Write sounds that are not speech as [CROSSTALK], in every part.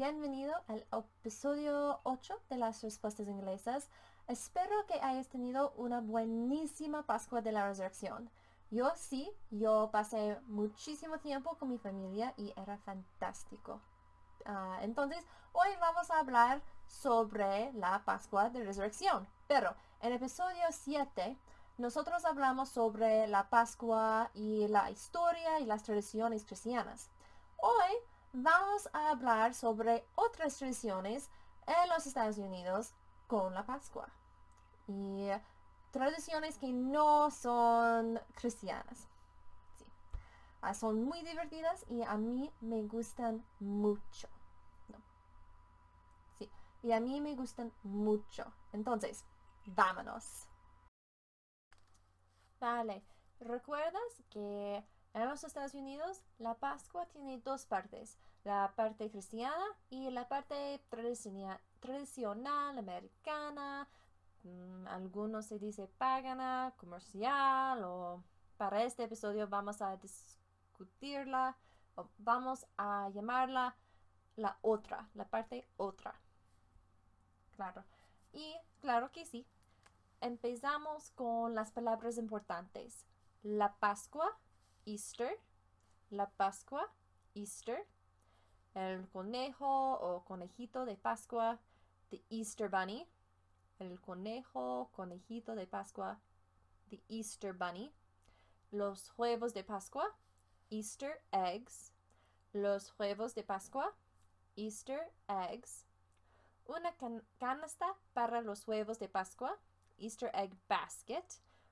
bienvenido al episodio 8 de las respuestas inglesas. Espero que hayas tenido una buenísima Pascua de la Resurrección. Yo sí, yo pasé muchísimo tiempo con mi familia y era fantástico. Ah, entonces, hoy vamos a hablar sobre la Pascua de Resurrección. Pero en episodio 7 nosotros hablamos sobre la Pascua y la historia y las tradiciones cristianas. Hoy vamos a hablar sobre otras tradiciones en los Estados Unidos con la Pascua. Y tradiciones que no son cristianas. Ah, son muy divertidas y a mí me gustan mucho. Sí. Y a mí me gustan mucho. Entonces, vámonos. Vale. ¿Recuerdas que en los Estados Unidos, la Pascua tiene dos partes, la parte cristiana y la parte tradicional americana. Mm, algunos se dice pagana, comercial o para este episodio vamos a discutirla o vamos a llamarla la otra, la parte otra. Claro. Y claro que sí. Empezamos con las palabras importantes. La Pascua Easter, la Pascua, Easter, el conejo o conejito de Pascua, the Easter Bunny, el conejo, conejito de Pascua, the Easter Bunny, los huevos de Pascua, Easter eggs, los huevos de Pascua, Easter eggs, una canasta para los huevos de Pascua, Easter egg basket,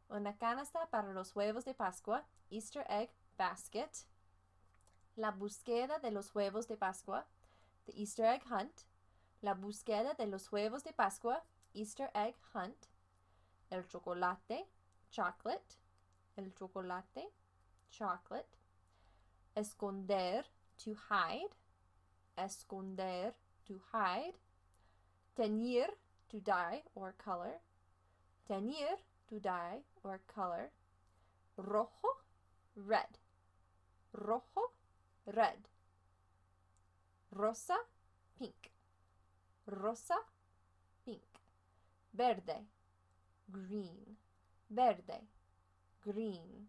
una canasta para los huevos de Pascua, Easter Egg Basket, la búsqueda de los huevos de Pascua, The Easter Egg Hunt, la búsqueda de los huevos de Pascua, Easter Egg Hunt, el chocolate, chocolate, el chocolate, chocolate, esconder, to hide, esconder, to hide, teñir, to dye or color, teñir, to dye or color, rojo, red, rojo, red, rosa, pink, rosa, pink, verde, green, verde, green,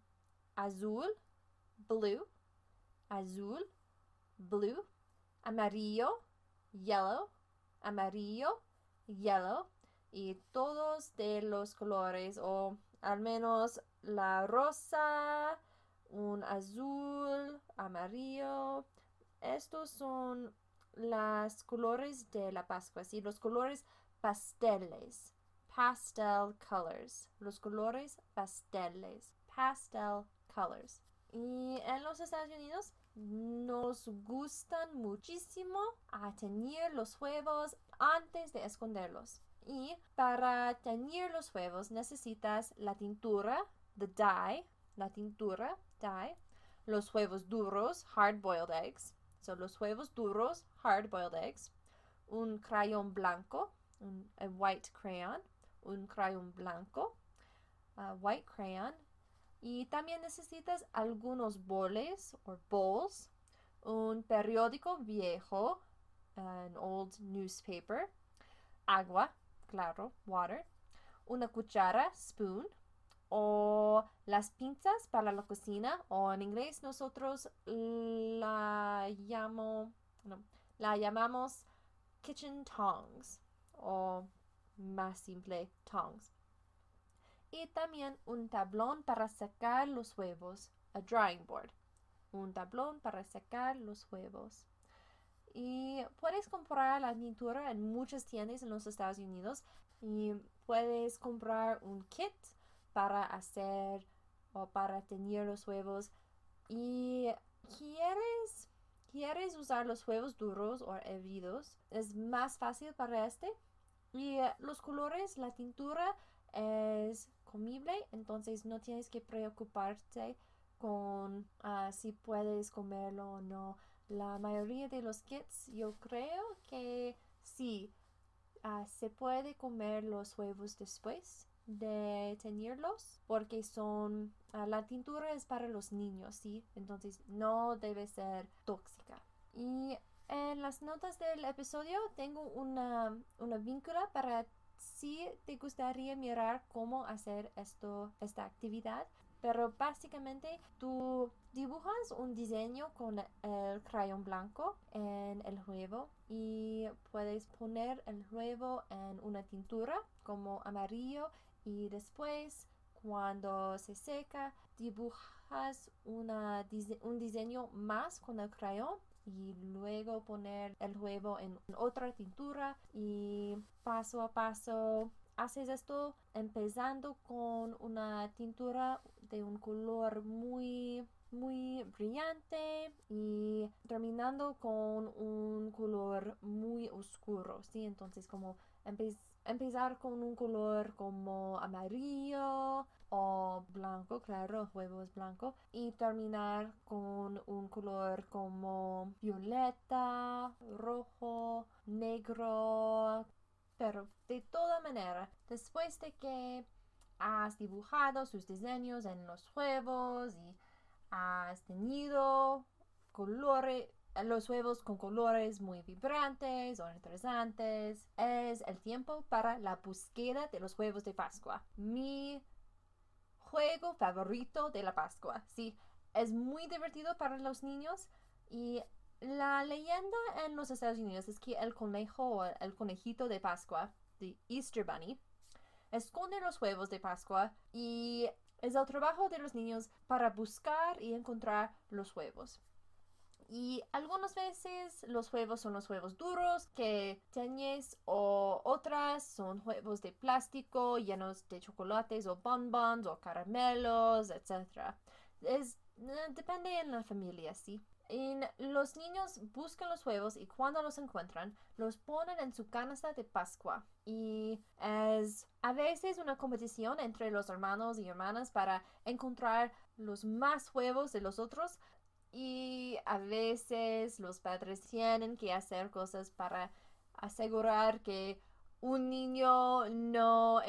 azul, blue, azul, blue, amarillo, yellow, amarillo, yellow, y todos de los colores o al menos la rosa, un azul, amarillo. Estos son los colores de la Pascua, ¿sí? Los colores pasteles, pastel colors, los colores pasteles, pastel colors. Y en los Estados Unidos nos gustan muchísimo a teñir los huevos antes de esconderlos. Y para teñir los huevos necesitas la tintura, the dye, la tintura, dye, los huevos duros, hard boiled eggs, son los huevos duros, hard boiled eggs, un crayón blanco, un white crayon, un crayón blanco, white crayon, y también necesitas algunos boles o bowls, un periódico viejo, an old newspaper, agua, claro, water, una cuchara, spoon, o las pinzas para la cocina, o en inglés nosotros la, llamo, la llamamos kitchen tongs, o más simple, tongs. Y también un tablón para sacar los huevos, a drying board. Un tablón para sacar los huevos. Y puedes comprar la pintura en muchas tiendas en los Estados Unidos y puedes comprar un kit para hacer o para tener los huevos. Y quieres quieres usar los huevos duros o hervidos es más fácil para este. Y eh, los colores la tintura es comible entonces no tienes que preocuparte con ah, si puedes comerlo o no. La mayoría de los kits yo creo que sí ah, se puede comer los huevos después de teñirlos porque son ah, la tintura es para los niños sí entonces no debe ser tóxica y En las notas del episodio tengo una, una vínculo para si te gustaría mirar cómo hacer esto, esta actividad. Pero básicamente tú dibujas un diseño con el crayón blanco en el huevo y puedes poner el huevo en una tintura como amarillo y después cuando se seca dibujas una, un diseño más con el crayón y luego poner el huevo en otra tintura y paso a paso haces esto empezando con una tintura de un color muy muy brillante y terminando con un color muy oscuro, ¿sí? Entonces como con un color como amarillo o blanco, claro, huevo es blanco, y terminar con un color como violeta, rojo, negro, pero de toda manera, después de que has dibujado sus diseños en los huevos y has tenido colores, los huevos con colores muy vibrantes o interesantes. Es el tiempo para la búsqueda de los huevos de Pascua. Mi juego favorito de la Pascua. Sí, es muy divertido para los niños y la leyenda en los Estados Unidos es que el conejo o el conejito de Pascua, the Easter Bunny, esconde los huevos de Pascua y es el trabajo de los niños para buscar y encontrar los huevos. Y algunas veces los huevos son los huevos duros que teñes o otras son huevos de plástico llenos de chocolates o bonbons o caramelos, etc. Es, eh, depende en la familia, sí los niños buscan los huevos y cuando los encuentran, los ponen en su canasta de Pascua. Y es a veces una competición entre los hermanos y hermanas para encontrar los más huevos de los otros. Y a veces los padres tienen que hacer cosas para asegurar que un niño no,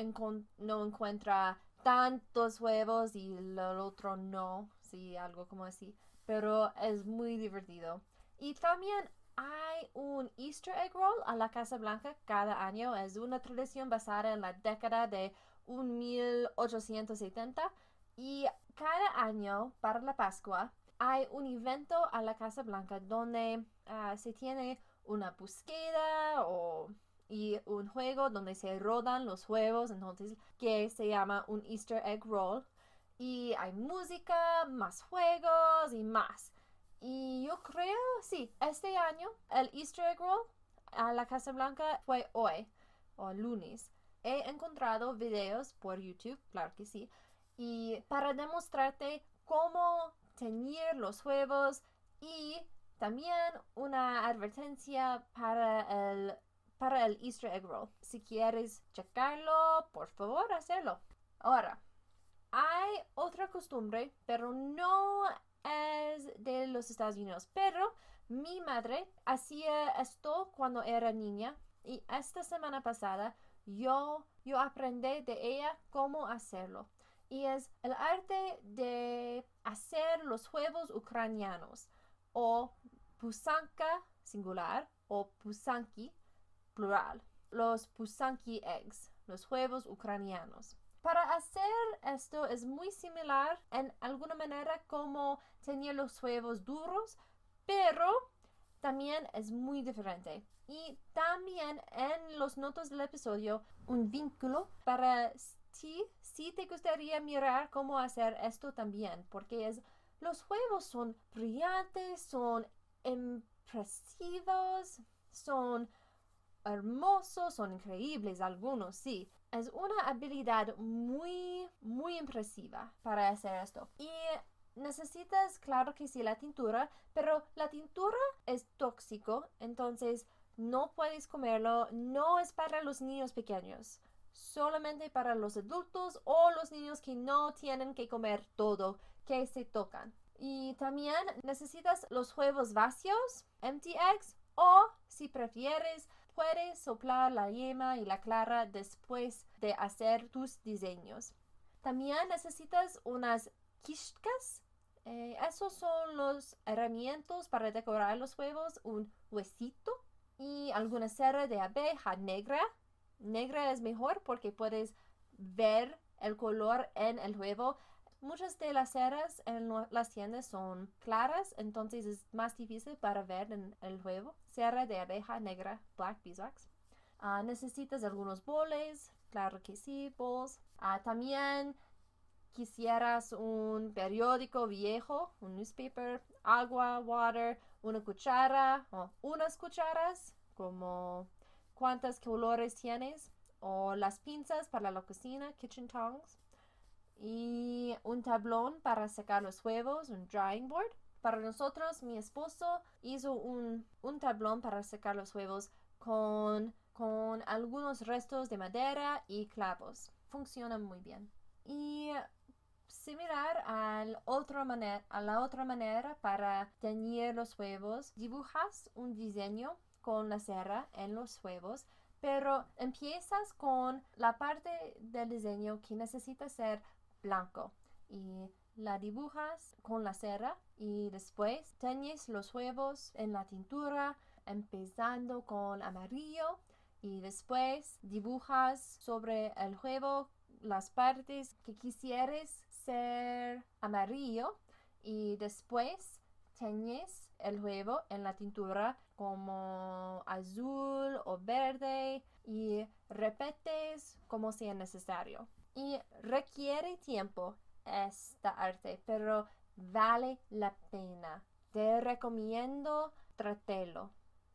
no encuentra tantos huevos y el otro no. Sí, algo como así pero es muy divertido. Y también hay un Easter egg roll a la Casa Blanca cada año. Es una tradición basada en la década de 1870 y cada año para la Pascua hay un evento a la Casa Blanca donde ah, se tiene una búsqueda o y un juego donde se rodan los huevos, entonces que se llama un Easter egg roll y hay música, más juegos y más. Y yo creo, sí, este año el Easter egg roll a la Casa Blanca fue hoy o lunes. He encontrado videos por YouTube, claro que sí, y para demostrarte cómo teñir los huevos y también una advertencia para el, para el Easter egg roll. Si quieres checarlo, por favor, hacerlo. Ahora, hay otra costumbre, pero no es de los Estados Unidos. Pero mi madre hacía esto cuando era niña y esta semana pasada yo, yo aprendí de ella cómo hacerlo. Y es el arte de hacer los huevos ucranianos o pusanka singular o pusanki plural. Los pusanki eggs, los huevos ucranianos. Para hacer esto es muy similar en alguna manera como tenía los huevos duros, pero también es muy diferente. Y también en los notas del episodio un vínculo para ti si te gustaría mirar cómo hacer esto también, porque es los huevos son brillantes, son impresivos, son hermosos, son increíbles algunos, sí, es una habilidad muy, muy impresiva para hacer esto. Y necesitas, claro que sí, la tintura, pero la tintura es tóxico, entonces no puedes comerlo, no es para los niños pequeños, solamente para los adultos o los niños que no tienen que comer todo que se tocan. Y también necesitas los huevos vacíos, empty eggs, o si prefieres, puedes soplar la yema y la clara después de hacer tus diseños. También necesitas unas kishkas Eh, esos son los herramientas para decorar los huevos. Un huesito y alguna cera de abeja negra. Negra es mejor porque puedes ver el color en el huevo. Muchas de las ceras en las tiendas son claras, entonces es más difícil para ver en el huevo. Cera de abeja negra, black beeswax. Ah, necesitas algunos boles, claro que sí, bowls. Ah, también quisieras un periódico viejo, un newspaper, agua, water, una cuchara o unas cucharas, como cuántos colores tienes, o las pinzas para la cocina, kitchen tongs, y un tablón para secar los huevos, un drying board. Para nosotros, mi esposo hizo un, un tablón para secar los huevos con, con algunos restos de madera y clavos. Funciona muy bien. Y similar al otro a la otra manera para teñir los huevos, dibujas un diseño con la cera en los huevos, pero empiezas con la parte del diseño que necesita ser blanco y la dibujas con la cera y después teñes los huevos en la tintura empezando con amarillo y después dibujas sobre el huevo las partes que quisieres ser amarillo y después teñes el huevo en la tintura como azul o verde y repetes como sea necesario. Y requiere tiempo esta arte, pero vale la pena. Te recomiendo tratelo.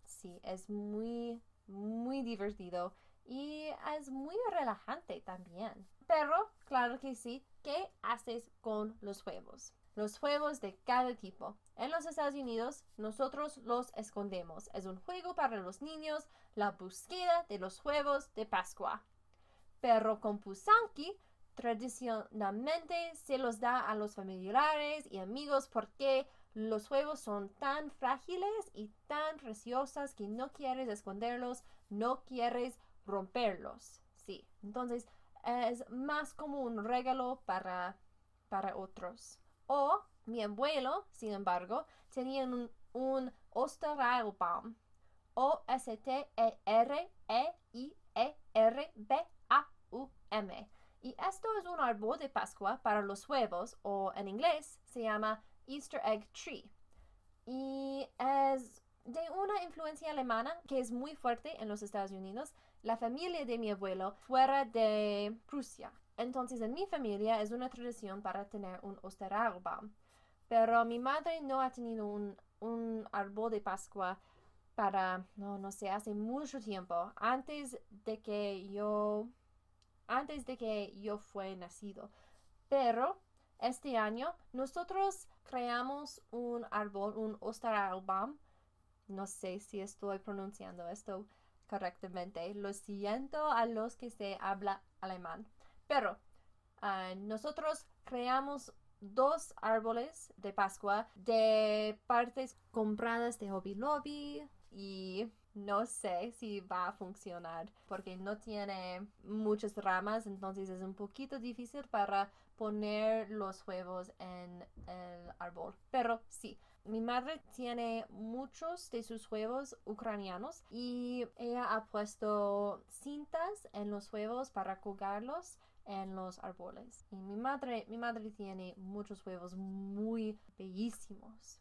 Sí, es muy, muy divertido y es muy relajante también. Pero, claro que sí, ¿qué haces con los huevos? Los huevos de cada tipo. En los Estados Unidos, nosotros los escondemos. Es un juego para los niños, la búsqueda de los huevos de Pascua. Pero con Pusanki, tradicionalmente se los da a los familiares y amigos porque los huevos son tan frágiles y tan preciosas que no quieres esconderlos, no quieres romperlos. Sí, entonces es más como un regalo para, para otros. O mi abuelo, sin embargo, tenía un, un. O-S-T-E-R-E-I-E-R-B-A-U-M. Y esto es un árbol de Pascua para los huevos, o en inglés se llama Easter Egg Tree. Y es de una influencia alemana que es muy fuerte en los Estados Unidos la familia de mi abuelo fuera de Prusia. Entonces en mi familia es una tradición para tener un Osterarbaum. Pero mi madre no ha tenido un, un árbol de Pascua para, no, no sé, hace mucho tiempo, antes de que yo, antes de que yo fue nacido. Pero este año nosotros creamos un árbol, un Osterarbaum. No sé si estoy pronunciando esto correctamente. Lo siento a los que se habla alemán. Pero ah, nosotros creamos dos árboles de Pascua de partes compradas de Hobby Lobby y no sé si va a funcionar porque no tiene muchas ramas, entonces es un poquito difícil para poner los huevos en el árbol. Pero sí, mi madre tiene muchos de sus huevos ucranianos y ella ha puesto cintas en los huevos para colgarlos en los árboles. Y mi madre, mi madre tiene muchos huevos muy bellísimos.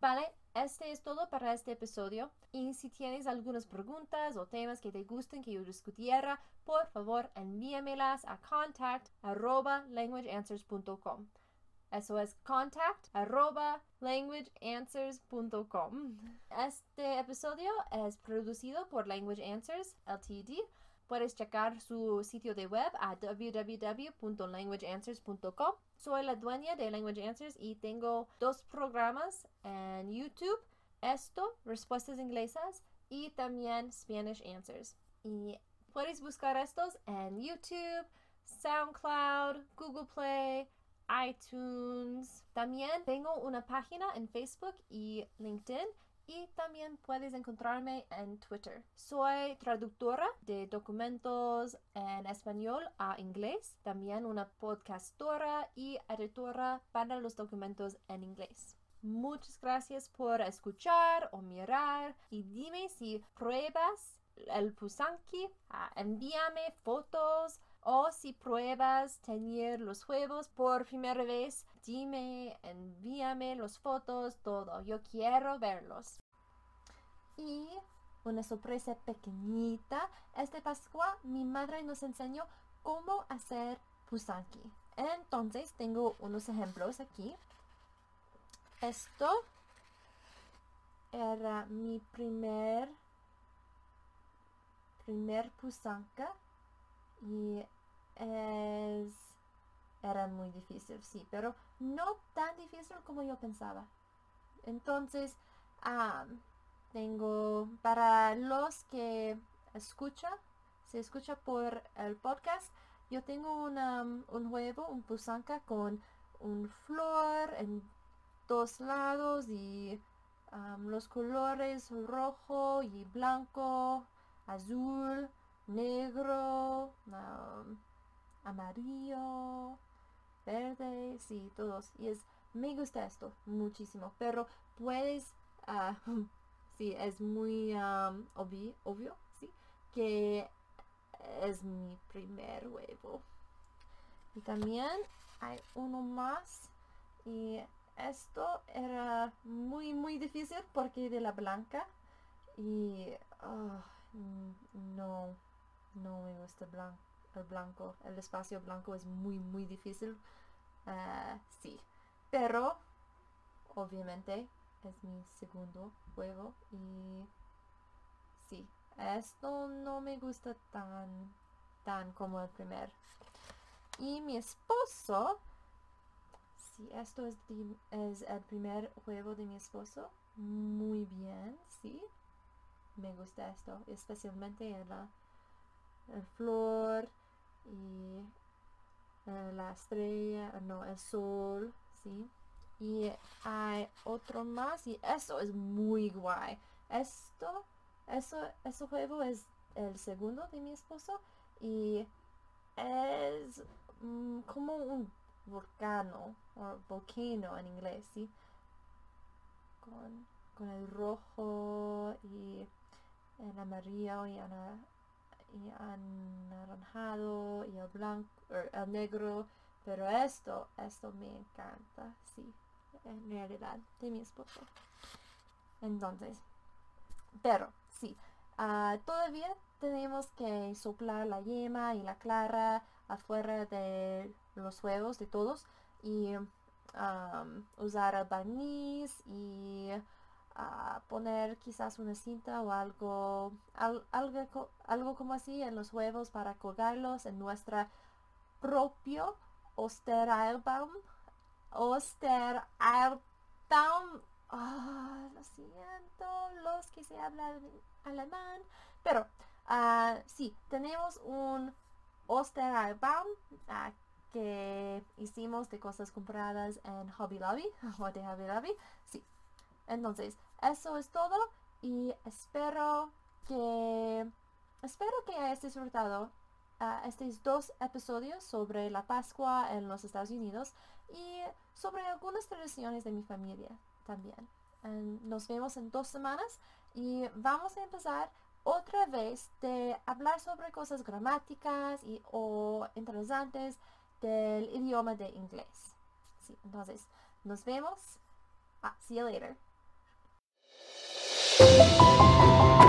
Vale, este es todo para este episodio. Y si tienes algunas preguntas o temas que te gusten que yo discutiera, por favor envíamelas a contact@languageanswers.com. Eso es contact arroba languageanswers.com. Este episodio es producido por Language Answers Ltd. Puedes checar su sitio de web a www.languageanswers.com. Soy la dueña de Language Answers y tengo dos programas en YouTube. Esto, respuestas inglesas y también Spanish Answers. Y puedes buscar estos en YouTube, SoundCloud, Google Play, iTunes. También tengo una página en Facebook y LinkedIn y también puedes encontrarme en Twitter. Soy traductora de documentos en español a inglés, también una podcastora y editora para los documentos en inglés. Muchas gracias por escuchar o mirar y dime si pruebas el Pusanki, ah, envíame fotos o si pruebas tener los juegos por primera vez, dime, envíame las fotos, todo. Yo quiero verlos. Y una sorpresa pequeñita. Este Pascua mi madre nos enseñó cómo hacer pusanki. Entonces tengo unos ejemplos aquí. Esto era mi primer primer pusanka y es era muy difícil, sí, pero no tan difícil como yo pensaba. Entonces, tengo para los que escucha, se escucha por el podcast, yo tengo un huevo, un pusanca con un flor en dos lados y los colores rojo y blanco, azul, negro, amarillo, verde, sí, todos. Y es, me gusta esto muchísimo, pero puedes, uh, [LAUGHS] sí, es muy obvio, obvio, sí, que es mi primer huevo. Y también hay uno más y esto era muy muy difícil porque de la blanca y ah, no no me gusta blanco el blanco, el espacio blanco es muy muy difícil. Uh, sí, pero obviamente es mi segundo juego y sí, esto no me gusta tan tan como el primer. Y mi esposo, sí, esto es, el primer juego de mi esposo, muy bien, sí, me gusta esto, especialmente en la el flor y eh, la estrella, no, el sol, ¿sí? Y hay otro más y eso es muy guay. Esto, eso, ese juego es el segundo de mi esposo y es mm, como un volcano o volcano en inglés, ¿sí? Con, con el rojo y el amarillo y y anaranjado y el blanco, er, el negro, pero esto, esto me encanta, sí, en realidad, de mi esposo. Entonces, pero sí, ah, todavía tenemos que soplar la yema y la clara afuera de los huevos de todos y usar el barniz y a poner quizás una cinta o algo, algo, algo como así en los huevos para colgarlos en nuestra propio Osteralbaum. Osteralbaum. Oh, lo siento, los que se hablan alemán. Pero uh, sí, tenemos un Osteralbaum uh, que hicimos de cosas compradas en Hobby Lobby [LAUGHS] o Hobby Lobby. Sí, entonces, eso es todo y espero que espero que hayas disfrutado uh, estos dos episodios sobre la Pascua en los Estados Unidos y sobre algunas tradiciones de mi familia también. nos vemos en dos semanas y vamos a empezar otra vez de hablar sobre cosas gramáticas y o interesantes del idioma de inglés. Entonces, nos vemos. Ah, see you later. Thank you.